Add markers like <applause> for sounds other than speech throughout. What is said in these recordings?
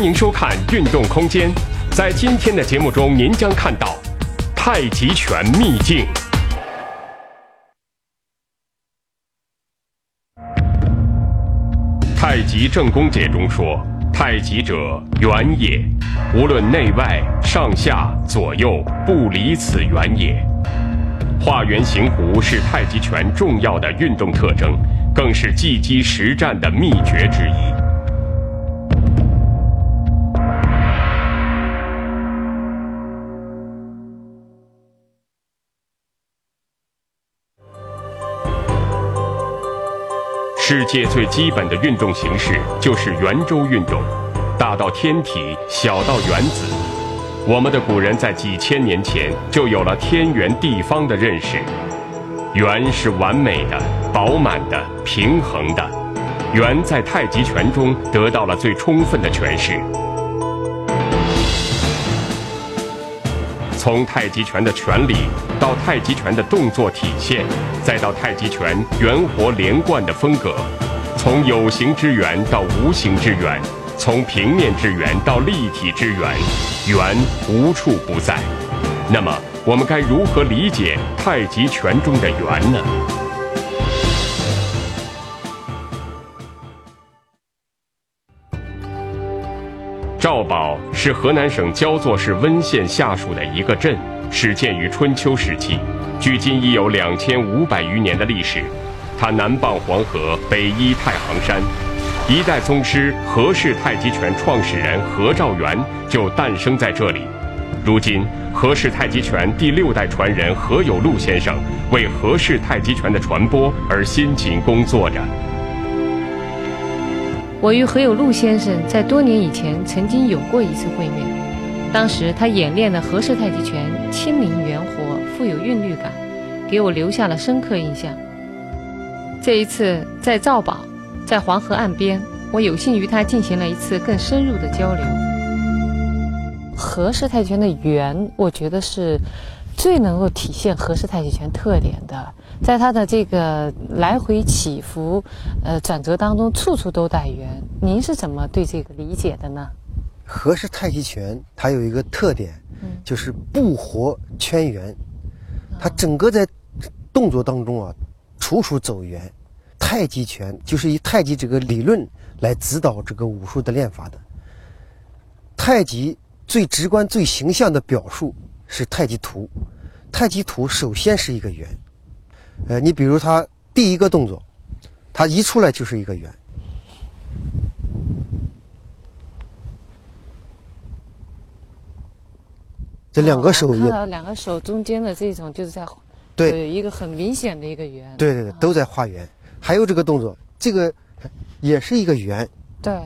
欢迎收看《运动空间》。在今天的节目中，您将看到太极拳秘境。太极正功解中说：“太极者，圆也，无论内外、上下、左右，不离此圆也。”画圆形弧是太极拳重要的运动特征，更是技击实战的秘诀之一。世界最基本的运动形式就是圆周运动，大到天体，小到原子。我们的古人在几千年前就有了天圆地方的认识。圆是完美的、饱满的、平衡的，圆在太极拳中得到了最充分的诠释。从太极拳的拳理到太极拳的动作体现，再到太极拳圆活连贯的风格，从有形之圆到无形之圆，从平面之圆到立体之圆，圆无处不在。那么，我们该如何理解太极拳中的圆呢？赵堡是河南省焦作市温县下属的一个镇，始建于春秋时期，距今已有两千五百余年的历史。它南傍黄河，北依太行山，一代宗师何氏太极拳创始人何兆元就诞生在这里。如今，何氏太极拳第六代传人何有禄先生为何氏太极拳的传播而辛勤工作着。我与何有禄先生在多年以前曾经有过一次会面，当时他演练的何氏太极拳轻灵圆活，富有韵律感，给我留下了深刻印象。这一次在赵堡，在黄河岸边，我有幸与他进行了一次更深入的交流。何氏太极拳的圆，我觉得是最能够体现何氏太极拳特点的。在它的这个来回起伏、呃转折当中，处处都带圆。您是怎么对这个理解的呢？何氏太极拳它有一个特点，就是不活圈圆，它整个在动作当中啊，处处走圆。太极拳就是以太极这个理论来指导这个武术的练法的。太极最直观、最形象的表述是太极图。太极图首先是一个圆。呃，你比如他第一个动作，他一出来就是一个圆，这两个手看到两个手中间的这种就是在对一个很明显的一个圆，对对对，都在画圆。还有这个动作，这个也是一个圆，对，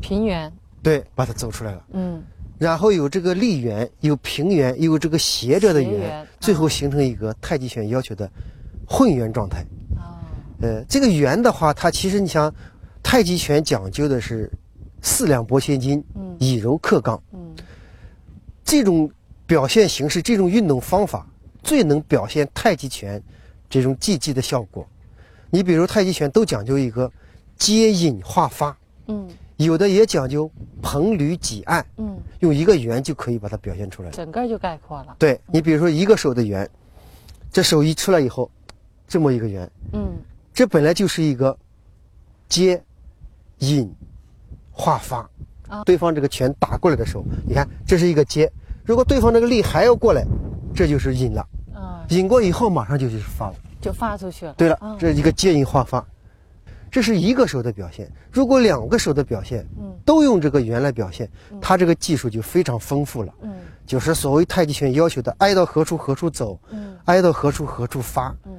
平圆，对，把它走出来了，嗯，然后有这个立圆，有平圆，有这个斜着的圆，最后形成一个太极拳要求的。混元状态，啊，呃，这个圆的话，它其实你想，太极拳讲究的是四两拨千斤，嗯，以柔克刚，嗯，这种表现形式，这种运动方法，最能表现太极拳这种技击的效果。你比如太极拳都讲究一个接引化发，嗯，有的也讲究蓬捋挤按，嗯，用一个圆就可以把它表现出来，整个就概括了。对你比如说一个手的圆，这手一出来以后。这么一个圆，嗯，这本来就是一个接、引、化发。啊，对方这个拳打过来的时候，你看这是一个接，如果对方这个力还要过来，这就是引了。啊，引过以后马上就是发了，就发出去了。对了，这是一个接引化发，这是一个手的表现。如果两个手的表现，嗯，都用这个圆来表现，他这个技术就非常丰富了。嗯，就是所谓太极拳要求的挨到何处何处走，嗯，挨到何处何处发，嗯。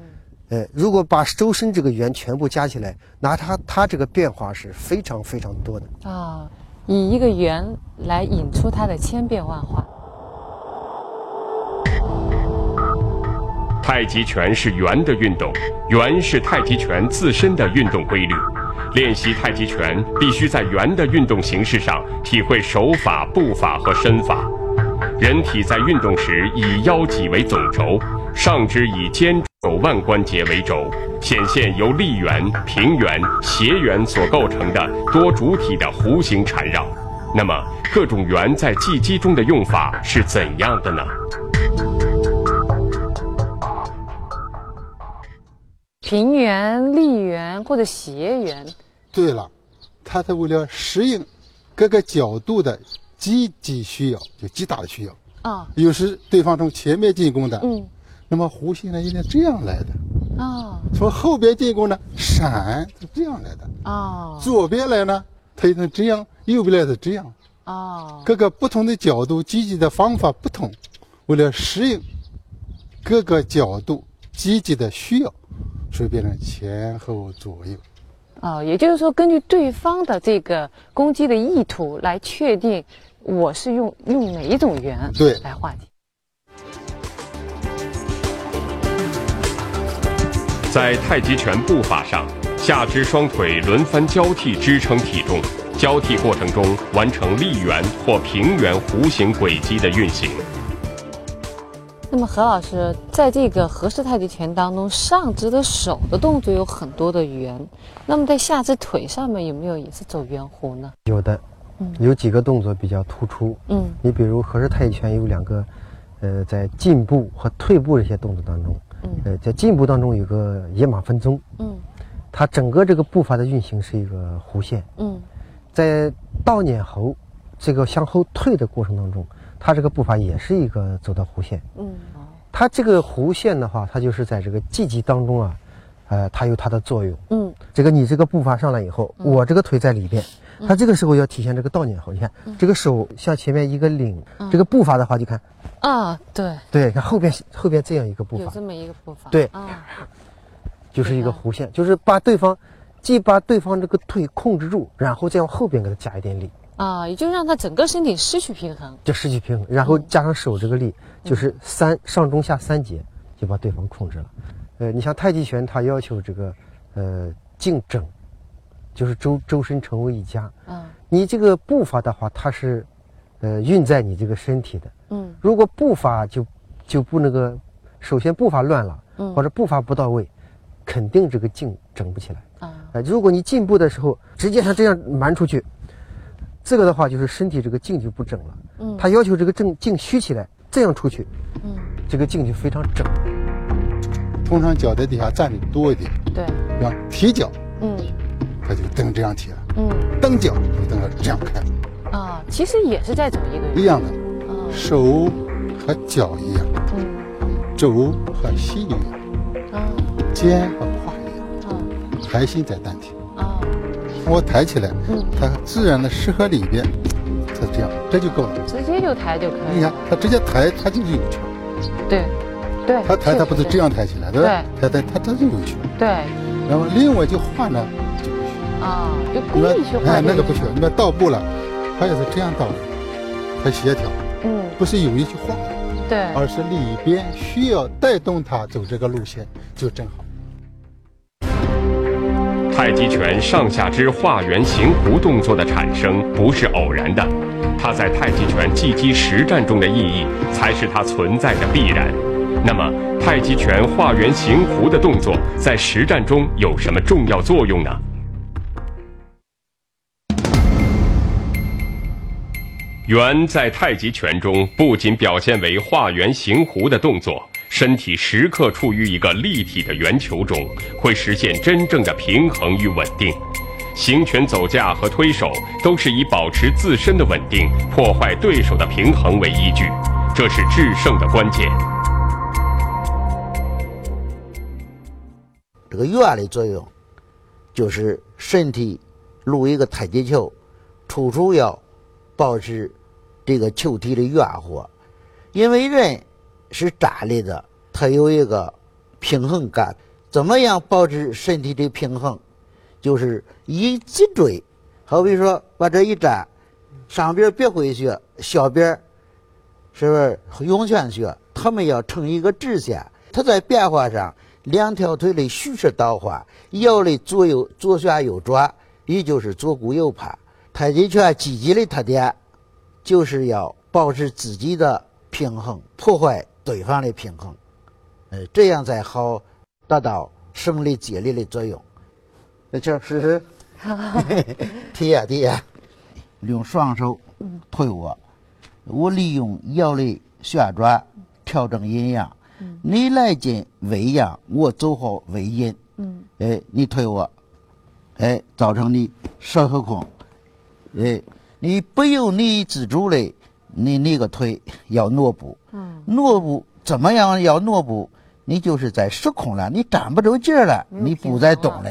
呃，如果把周身这个圆全部加起来，那它它这个变化是非常非常多的啊。以一个圆来引出它的千变万化。太极拳是圆的运动，圆是太极拳自身的运动规律。练习太极拳必须在圆的运动形式上体会手法、步法和身法。人体在运动时以腰脊为总轴，上肢以肩。手腕关节为轴，显现由立圆、平圆、斜圆所构成的多主体的弧形缠绕。那么各种圆在技击中的用法是怎样的呢？平圆、立圆或者斜圆。对了，它是为了适应各个角度的击击需要，就击打的需要。啊。有时对方从前面进攻的，嗯，那么弧线呢应该这样来的。哦。从后边进攻呢，闪是这样来的。哦。左边来呢，它能这样；右边来是这样。哦。各个不同的角度积极的方法不同，为了适应各个角度积极的需要，所以变成前后左右。哦，也就是说，根据对方的这个攻击的意图来确定我是用用哪一种圆对来化解。在太极拳步法上，下肢双腿轮番交替支撑体重，交替过程中完成立圆或平圆弧形轨迹的运行。那么何老师，在这个和氏太极拳当中，上肢的手的动作有很多的圆，那么在下肢腿上面有没有也是走圆弧呢？有的，嗯，有几个动作比较突出，嗯，你比如和氏太极拳有两个，呃，在进步和退步这些动作当中，嗯，呃，在进步当中有个野马分鬃，嗯，它整个这个步伐的运行是一个弧线，嗯，在倒撵猴这个向后退的过程当中。它这个步伐也是一个走的弧线，嗯，它这个弧线的话，它就是在这个季节当中啊，呃，它有它的作用，嗯，这个你这个步伐上来以后，我这个腿在里边，它这个时候要体现这个倒撵后，你看这个手向前面一个领，这个步伐的话就看，啊，对，对，看后边后边这样一个步伐，有这么一个步伐，对，就是一个弧线，就是把对方，既把对方这个腿控制住，然后再往后边给他加一点力。啊，也就让他整个身体失去平衡，就失去平衡，然后加上手这个力，就是三上中下三节就把对方控制了。呃，你像太极拳，它要求这个呃静整，就是周周身成为一家。嗯，你这个步伐的话，它是呃运在你这个身体的。嗯，如果步伐就就不那个，首先步伐乱了，嗯，或者步伐不到位，肯定这个劲整不起来。啊，呃，如果你进步的时候直接像这样蛮出去。这个的话就是身体这个劲就不整了，嗯，他要求这个正劲虚起来，这样出去，嗯，这个劲就非常整。通常脚在底下站的多一点，对，要提脚，嗯，他就蹬这样提了，嗯，蹬脚就蹬到这样开。啊，其实也是在走一个一样的，手和脚一样，嗯，肘和膝一样，啊，肩和胯一样，啊，核心在丹田。啊我抬起来，嗯，它自然的适合里边，它这样，这就够了。直接就抬就可以。你看，它直接抬，它就是有劲。对，对。他抬，他不是这样抬起来，对吧？对。抬抬，它它就有劲。对。然后另外就换了，就不需要。啊，就故意去换。哎，那个不需要，那倒步了，他也是这样倒的，它协调。嗯。不是有意去换。对。而是里边需要带动他走这个路线，就正好。太极拳上下肢画圆形弧动作的产生不是偶然的，它在太极拳技击实战中的意义才是它存在的必然。那么，太极拳画圆形弧的动作在实战中有什么重要作用呢？圆在太极拳中不仅表现为画圆形弧的动作。身体时刻处于一个立体的圆球中，会实现真正的平衡与稳定。行拳走架和推手都是以保持自身的稳定、破坏对手的平衡为依据，这是制胜的关键。这个圆的作用，就是身体如一个太极球，处处要保持这个球体的圆活，因为人。是站立的，他有一个平衡感。怎么样保持身体的平衡？就是以脊椎，好比说把这一站，上边别回穴，下边是不是涌泉穴？他们要成一个直线。它在变化上，两条腿的虚实倒换，腰的左右左旋右转，也就是左顾右盼。太极拳积极的特点，就是要保持自己的平衡，破坏。对方的平衡，呃，这样才好达到胜利接力的作用。那这试试，提 <laughs> 呀提呀，用双手推我，我利用腰的旋转调整阴阳。你来进为阳，我走好为阴。嗯，哎，你推我，哎，造成你手后空。哎，你不由你自主的，你那个腿要挪步。嗯，挪步怎么样？要挪步，你就是在失控了，你站不住劲儿了，你不在动了，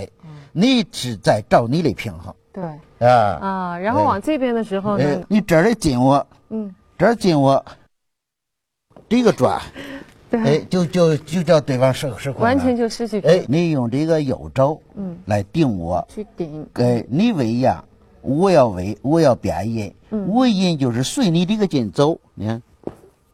你是在找你的平衡。对。啊啊，然后往这边的时候呢，你这儿的紧我，嗯，这儿紧我，这个转。哎，就就就叫对方失失控完全就失去。哎，你用这个右肘，嗯，来顶我，去顶。哎，你为阳，我要为，我要变阴，我阴就是随你这个劲走。你看，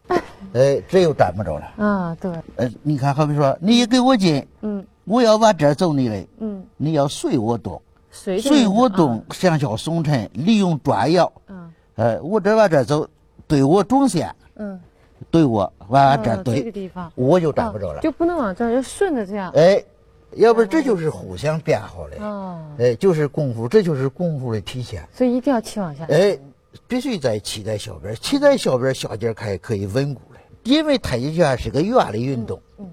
<laughs> 哎，这又站不着了。啊，对。哎，你看，好比说，你给我劲，嗯，我要往这儿走你嘞，嗯，你要随我动，随随我动，向下松沉，利用转腰，嗯，哎，我这往这走，对我中线，嗯。对我往这对，这个地方我就站不着了，就不能往这儿，要顺着这样。哎，要不这就是互相变好的。哦，哎，就是功夫，这就是功夫的体现。所以一定要气往下。哎，必须在气在小边，气在小边，下节开可以稳固了。因为太极拳是个圆的运动。嗯。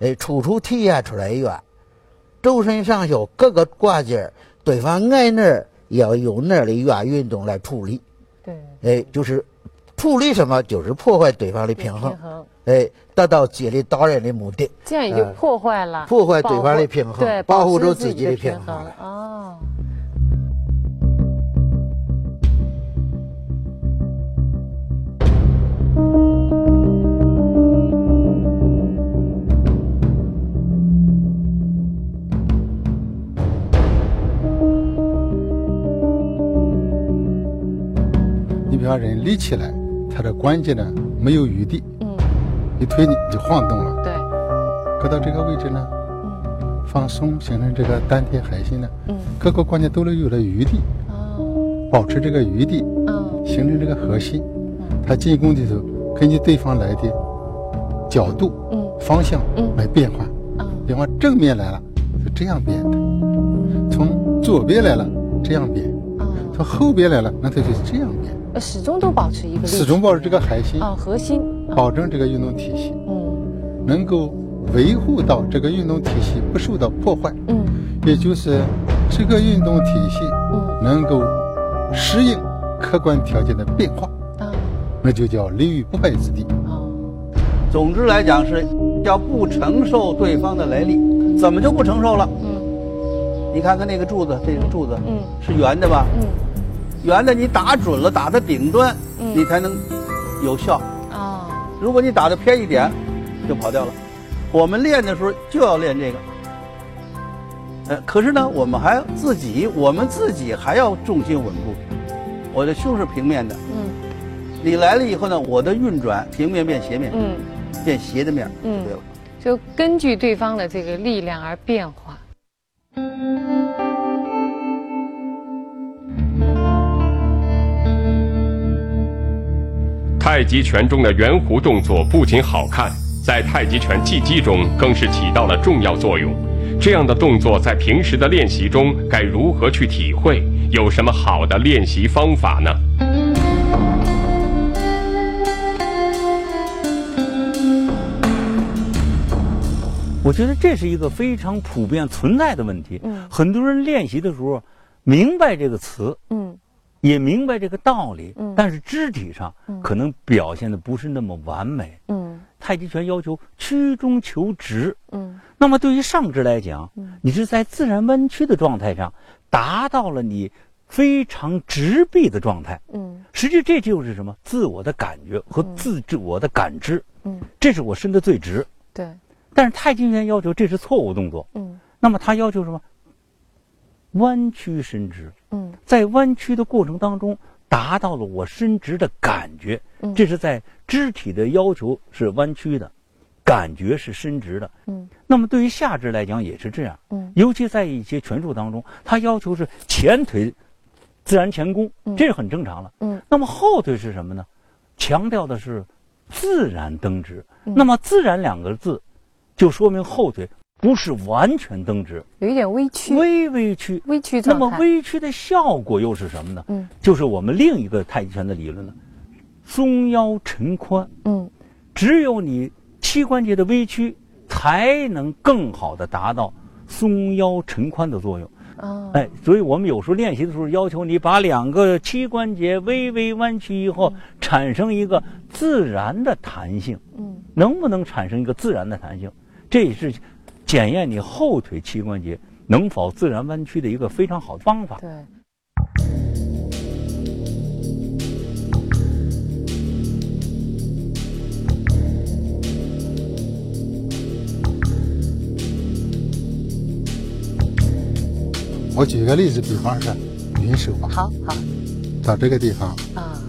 哎，处处体现出来圆，周身上下各个关节，对方挨那儿，要用那儿的圆运动来处理。对。哎，就是。处理什么就是破坏对方的平衡，哎，达到接力打人的目的。这样也就破坏了，破坏对方的平衡，对，保护住自己的平衡了。哦。你比方人立起来。它的关节呢没有余地，嗯，一推你就晃动了，对，搁到这个位置呢，嗯，放松形成这个丹田海心呢，嗯，各个关节都能有了余地，哦，保持这个余地，嗯，形成这个核心，嗯，它进攻的时候根据对方来的角度，嗯，方向，嗯，来变换，嗯，比方正面来了是这样变的，从左边来了这样变，啊，从后边来了那它就是这样变。始终都保持一个，始终保持这个核心啊，核心，保证这个运动体系，嗯，能够维护到这个运动体系不受到破坏，嗯，也就是这个运动体系，嗯，能够适应客观条件的变化，啊，那就叫立于不败之地。啊，总之来讲是要不承受对方的来历，怎么就不承受了？嗯，你看看那个柱子，这个柱子，嗯，是圆的吧？嗯。圆的你打准了，打的顶端，你才能有效啊。如果你打的偏一点，就跑掉了。我们练的时候就要练这个。呃，可是呢，我们还自己，我们自己还要重心稳固。我的胸是平面的，嗯，你来了以后呢，我的运转平面变斜面，嗯，变斜的面，嗯，对了，就根据对方的这个力量而变化。太极拳中的圆弧动作不仅好看，在太极拳技击中更是起到了重要作用。这样的动作在平时的练习中该如何去体会？有什么好的练习方法呢？我觉得这是一个非常普遍存在的问题。嗯，很多人练习的时候明白这个词。嗯。也明白这个道理，但是肢体上可能表现的不是那么完美。嗯，太极拳要求曲中求直。嗯，那么对于上肢来讲，你是在自然弯曲的状态上达到了你非常直臂的状态。嗯，实际这就是什么？自我的感觉和自我的感知。嗯，这是我伸的最直。对，但是太极拳要求这是错误动作。嗯，那么他要求什么？弯曲伸直，嗯，在弯曲的过程当中，达到了我伸直的感觉，嗯，这是在肢体的要求是弯曲的，感觉是伸直的，嗯，那么对于下肢来讲也是这样，嗯，尤其在一些拳术当中，它要求是前腿自然前弓，这是很正常了，嗯，那么后腿是什么呢？强调的是自然蹬直，那么自然两个字，就说明后腿不是完全蹬直，有一点微曲，微微曲，微曲那么微曲的效果又是什么呢？嗯，就是我们另一个太极拳的理论呢，松腰沉髋。嗯，只有你膝关节的微曲，才能更好的达到松腰沉髋的作用。哦，哎，所以我们有时候练习的时候，要求你把两个膝关节微微弯曲以后，产生一个自然的弹性。嗯，能不能产生一个自然的弹性？这也是。检验你后腿膝关节能否自然弯曲的一个非常好的方法。对。我举个例子，比方说云手吧。好好。到这个地方。啊。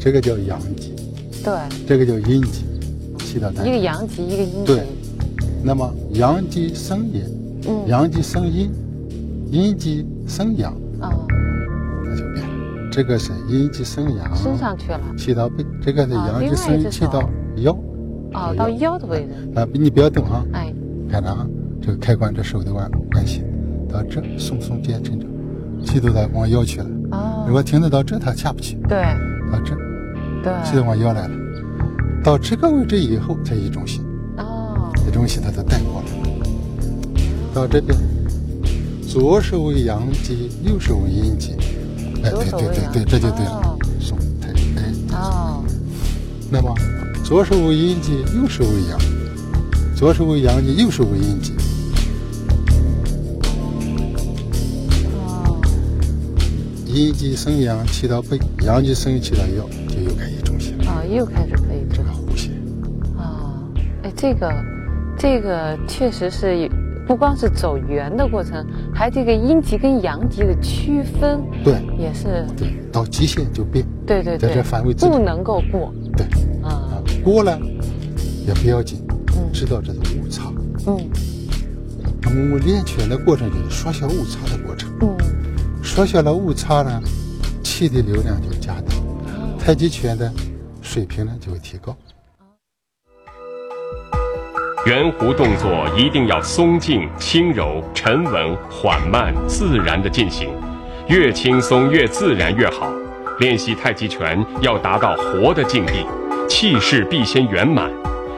这个叫阳极。对。这个叫阴极。起到一个阳极，一个阴极。对。那么阳极生阴，阳极生阴，阴极生阳，啊，那就变了。这个是阴极生阳，升上去了，起到背。这个是阳极生阴，起到腰，啊，到腰的位置。啊，你不要动啊，哎，看着啊，这个开关这手的关关系，到这松松肩沉着，气都在往腰去了。哦，如果停得到这，它下不去。对，到这，对，气都往腰来了。到这个位置以后才一中心。东西它都带过了，到这边，左手为阳极，右手为阴极，哎，对对对对，这就对了，松太哎，哦，那么左手为阴极，右手为阳，左手为阳极，右手为阴极，哦，阴极生阳起到背，阳极生起到腰，就又开始中心了，啊，又开始可以这个弧线，啊，哎，这个。这个确实是不光是走圆的过程，还这个阴极跟阳极的区分，对，也是对，到极限就变，对对对，在这范围不能够过，对，啊，过了也不要紧，嗯，知道这是误差，嗯，那么我们练拳的过程就是缩小误差的过程，嗯，缩小了误差呢，气的流量就加大，太极拳的水平呢就会提高。圆弧动作一定要松静、轻柔、沉稳、缓慢、自然的进行，越轻松越自然越好。练习太极拳要达到活的境地，气势必先圆满，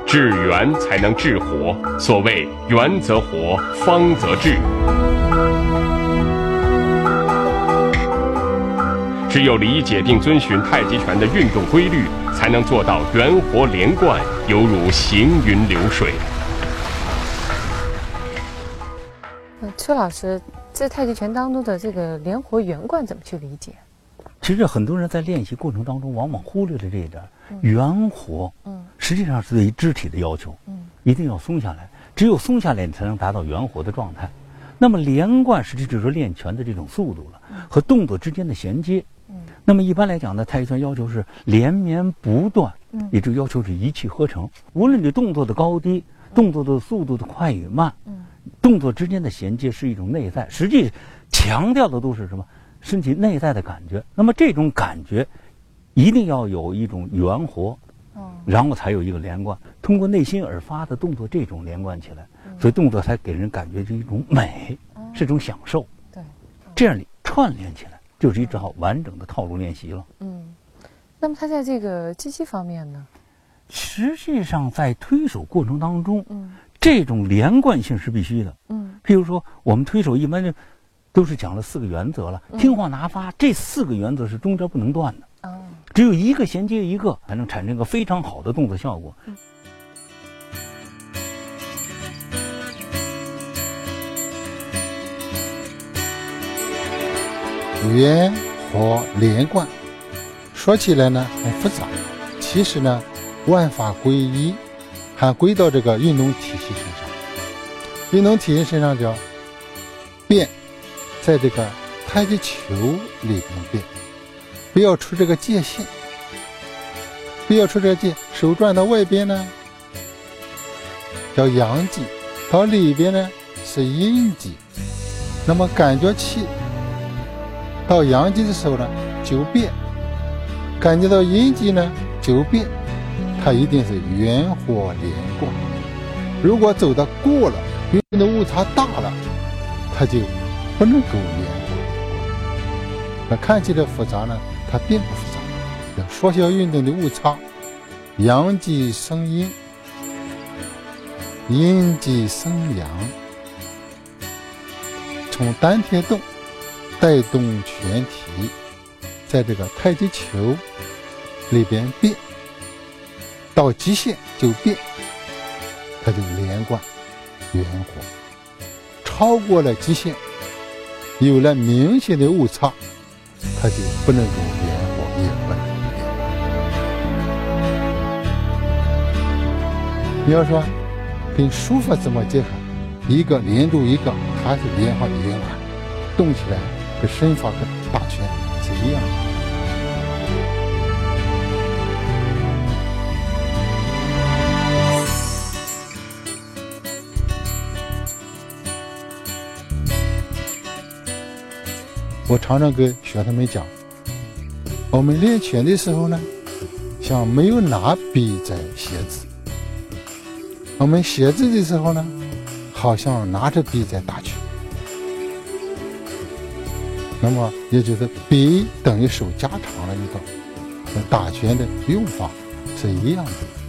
至圆才能至活。所谓圆则活，方则治。只有理解并遵循太极拳的运动规律，才能做到圆活连贯，犹如行云流水。邱老师，在太极拳当中的这个连活圆贯怎么去理解？其实很多人在练习过程当中，往往忽略了这一点。圆活，嗯，实际上是对于肢体的要求，嗯，一定要松下来。只有松下来，你才能达到圆活的状态。那么连贯，实际就是练拳的这种速度了，和动作之间的衔接。嗯，那么一般来讲呢，太极拳要求是连绵不断，嗯，也就要求是一气呵成。无论你动作的高低，动作的速度的快与慢，嗯。动作之间的衔接是一种内在，实际强调的都是什么？身体内在的感觉。那么这种感觉一定要有一种圆活，然后才有一个连贯。通过内心而发的动作，这种连贯起来，所以动作才给人感觉是一种美，是一种享受。对，这样串联起来就是一套完整的套路练习了。嗯，那么他在这个机器方面呢？实际上在推手过程当中，嗯。这种连贯性是必须的。嗯，譬如说，我们推手一般就都是讲了四个原则了，听话拿发，这四个原则是中间不能断的。哦，只有一个衔接一个，才能产生一个非常好的动作效果。圆和连贯，说起来呢很复杂，其实呢万法归一。还归到这个运动体系身上，运动体系身上叫变，在这个太极球里边变，不要出这个界限，不要出这个界。手转到外边呢，叫阳极；到里边呢是阴极。那么感觉气到阳极的时候呢就变，感觉到阴极呢就变。它一定是圆活连贯。如果走的过了运的误差大了，它就不能够连贯。那看起来复杂呢，它并不复杂。缩小运动的误差，阳极生阴，阴极生阳，从单天动带动全体，在这个太极球里边变，到极限就变，它就连贯。圆活，超过了极限，有了明显的误差，它就不能够圆活，也不能够连环。你要说跟书法怎么结合？一个连住一个，还是连环的圆环，动起来跟身法跟我常常跟学生们讲，我们练拳的时候呢，像没有拿笔在写字；我们写字的时候呢，好像拿着笔在打拳。那么也就是笔等于手加长了一道，打拳的用法是一样的。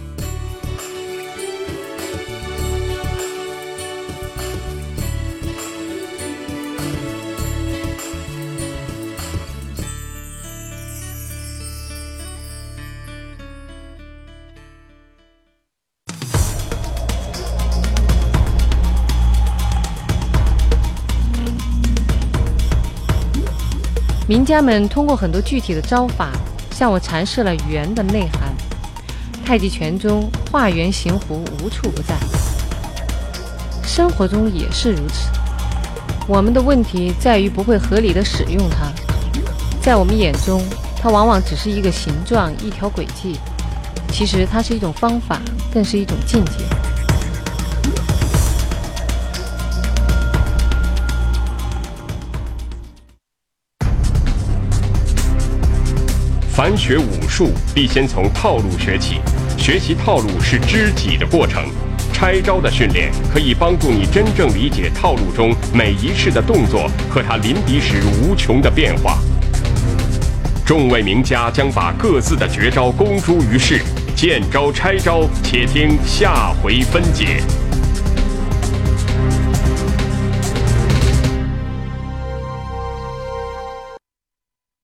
名家们通过很多具体的招法，向我阐释了圆的内涵。太极拳中画圆形弧无处不在，生活中也是如此。我们的问题在于不会合理的使用它。在我们眼中，它往往只是一个形状、一条轨迹，其实它是一种方法，更是一种境界。凡学武术，必先从套路学起。学习套路是知己的过程。拆招的训练可以帮助你真正理解套路中每一式的动作和它临敌时无穷的变化。众位名家将把各自的绝招公诸于世，见招拆招，且听下回分解。